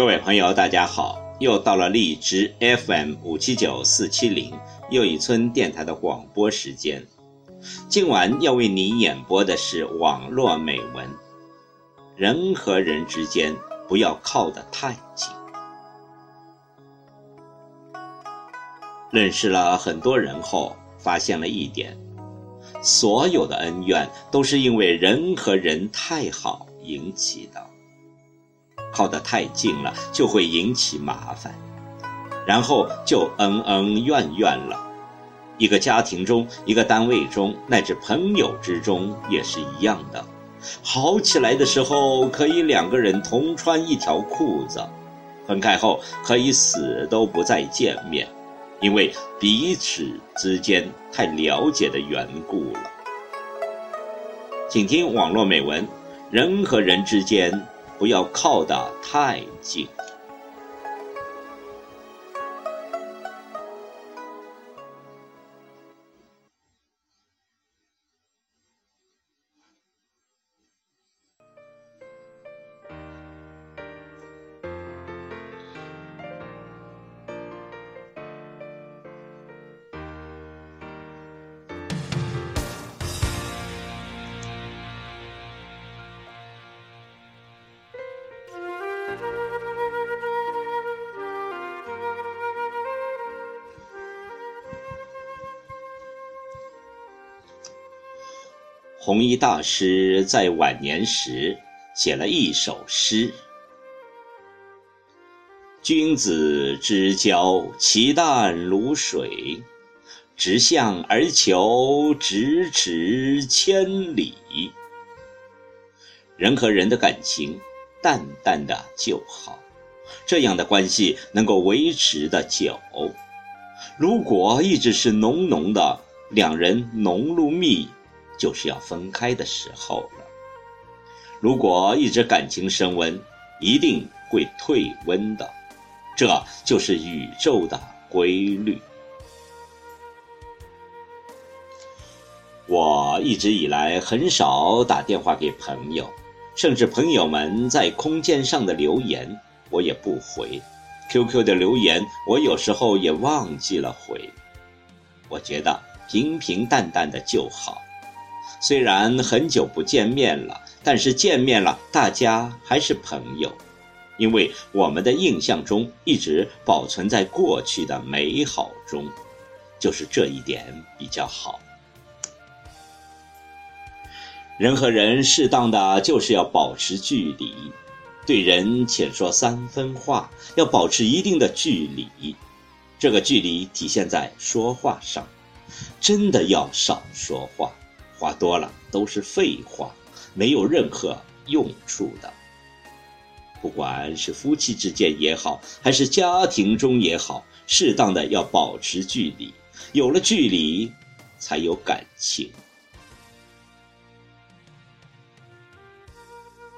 各位朋友，大家好！又到了荔枝 FM 五七九四七零又一村电台的广播时间。今晚要为你演播的是网络美文。人和人之间不要靠得太近。认识了很多人后，发现了一点：所有的恩怨都是因为人和人太好引起的。靠得太近了，就会引起麻烦，然后就恩恩怨怨了。一个家庭中，一个单位中，乃至朋友之中也是一样的。好起来的时候，可以两个人同穿一条裤子；分开后，可以死都不再见面，因为彼此之间太了解的缘故了。请听网络美文：人和人之间。不要靠得太近。弘一大师在晚年时写了一首诗：“君子之交，其淡如水，直向而求，咫尺千里。”人和人的感情，淡淡的就好，这样的关系能够维持的久。如果一直是浓浓的，两人浓如蜜。就是要分开的时候了。如果一直感情升温，一定会退温的，这就是宇宙的规律。我一直以来很少打电话给朋友，甚至朋友们在空间上的留言我也不回，QQ 的留言我有时候也忘记了回。我觉得平平淡淡的就好。虽然很久不见面了，但是见面了，大家还是朋友，因为我们的印象中一直保存在过去的美好中，就是这一点比较好。人和人适当的就是要保持距离，对人且说三分话，要保持一定的距离。这个距离体现在说话上，真的要少说话。话多了都是废话，没有任何用处的。不管是夫妻之间也好，还是家庭中也好，适当的要保持距离。有了距离，才有感情。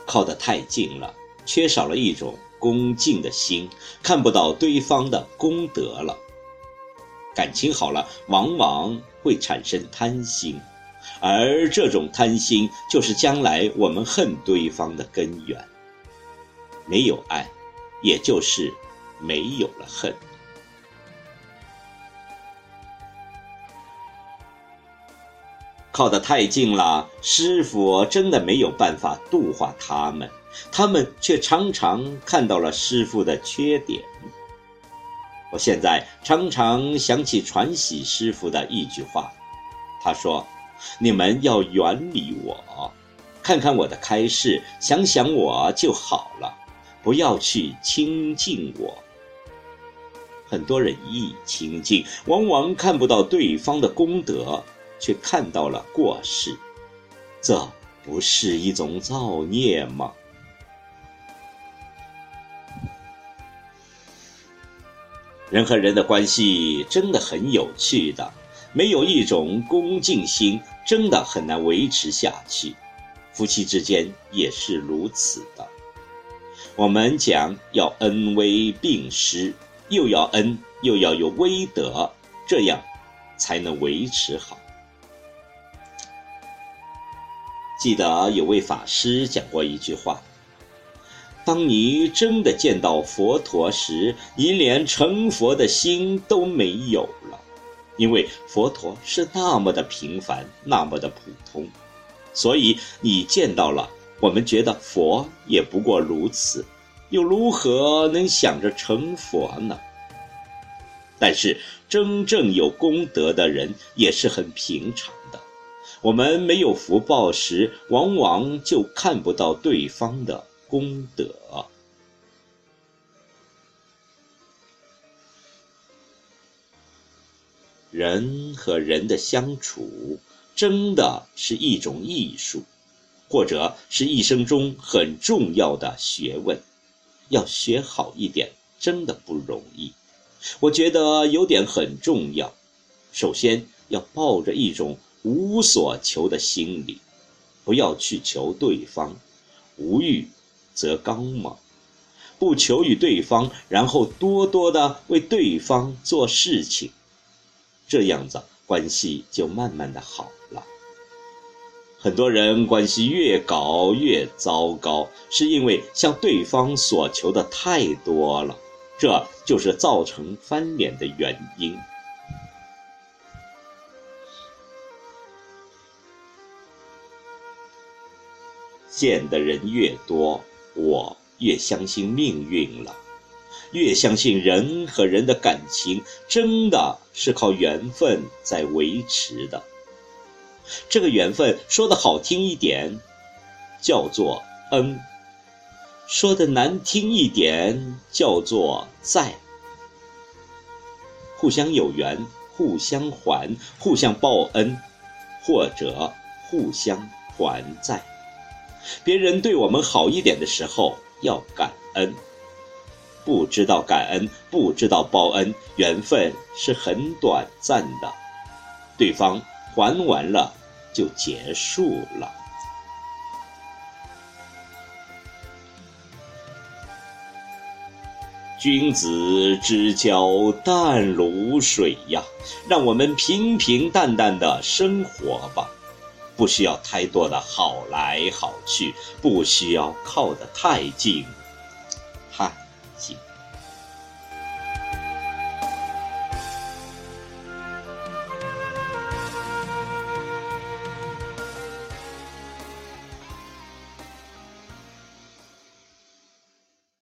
靠得太近了，缺少了一种恭敬的心，看不到对方的功德了。感情好了，往往会产生贪心。而这种贪心，就是将来我们恨对方的根源。没有爱，也就是没有了恨。靠得太近了，师傅真的没有办法度化他们，他们却常常看到了师傅的缺点。我现在常常想起传喜师傅的一句话，他说。你们要远离我，看看我的开示，想想我就好了，不要去亲近我。很多人一亲近，往往看不到对方的功德，却看到了过失，这不是一种造孽吗？人和人的关系真的很有趣的，没有一种恭敬心，真的很难维持下去。夫妻之间也是如此的。我们讲要恩威并施，又要恩，又要有威德，这样才能维持好。记得有位法师讲过一句话。当你真的见到佛陀时，你连成佛的心都没有了，因为佛陀是那么的平凡，那么的普通，所以你见到了，我们觉得佛也不过如此，又如何能想着成佛呢？但是真正有功德的人也是很平常的，我们没有福报时，往往就看不到对方的。功德，人和人的相处真的是一种艺术，或者是一生中很重要的学问。要学好一点，真的不容易。我觉得有点很重要，首先要抱着一种无所求的心理，不要去求对方，无欲。则刚嘛，不求于对方，然后多多的为对方做事情，这样子关系就慢慢的好了。很多人关系越搞越糟糕，是因为向对方所求的太多了，这就是造成翻脸的原因。见的人越多。我越相信命运了，越相信人和人的感情真的是靠缘分在维持的。这个缘分说的好听一点，叫做恩；说的难听一点，叫做在。互相有缘，互相还，互相报恩，或者互相还债。别人对我们好一点的时候，要感恩；不知道感恩，不知道报恩，缘分是很短暂的，对方还完了就结束了。君子之交淡如水呀，让我们平平淡淡的生活吧。不需要太多的好来好去，不需要靠得太近。景。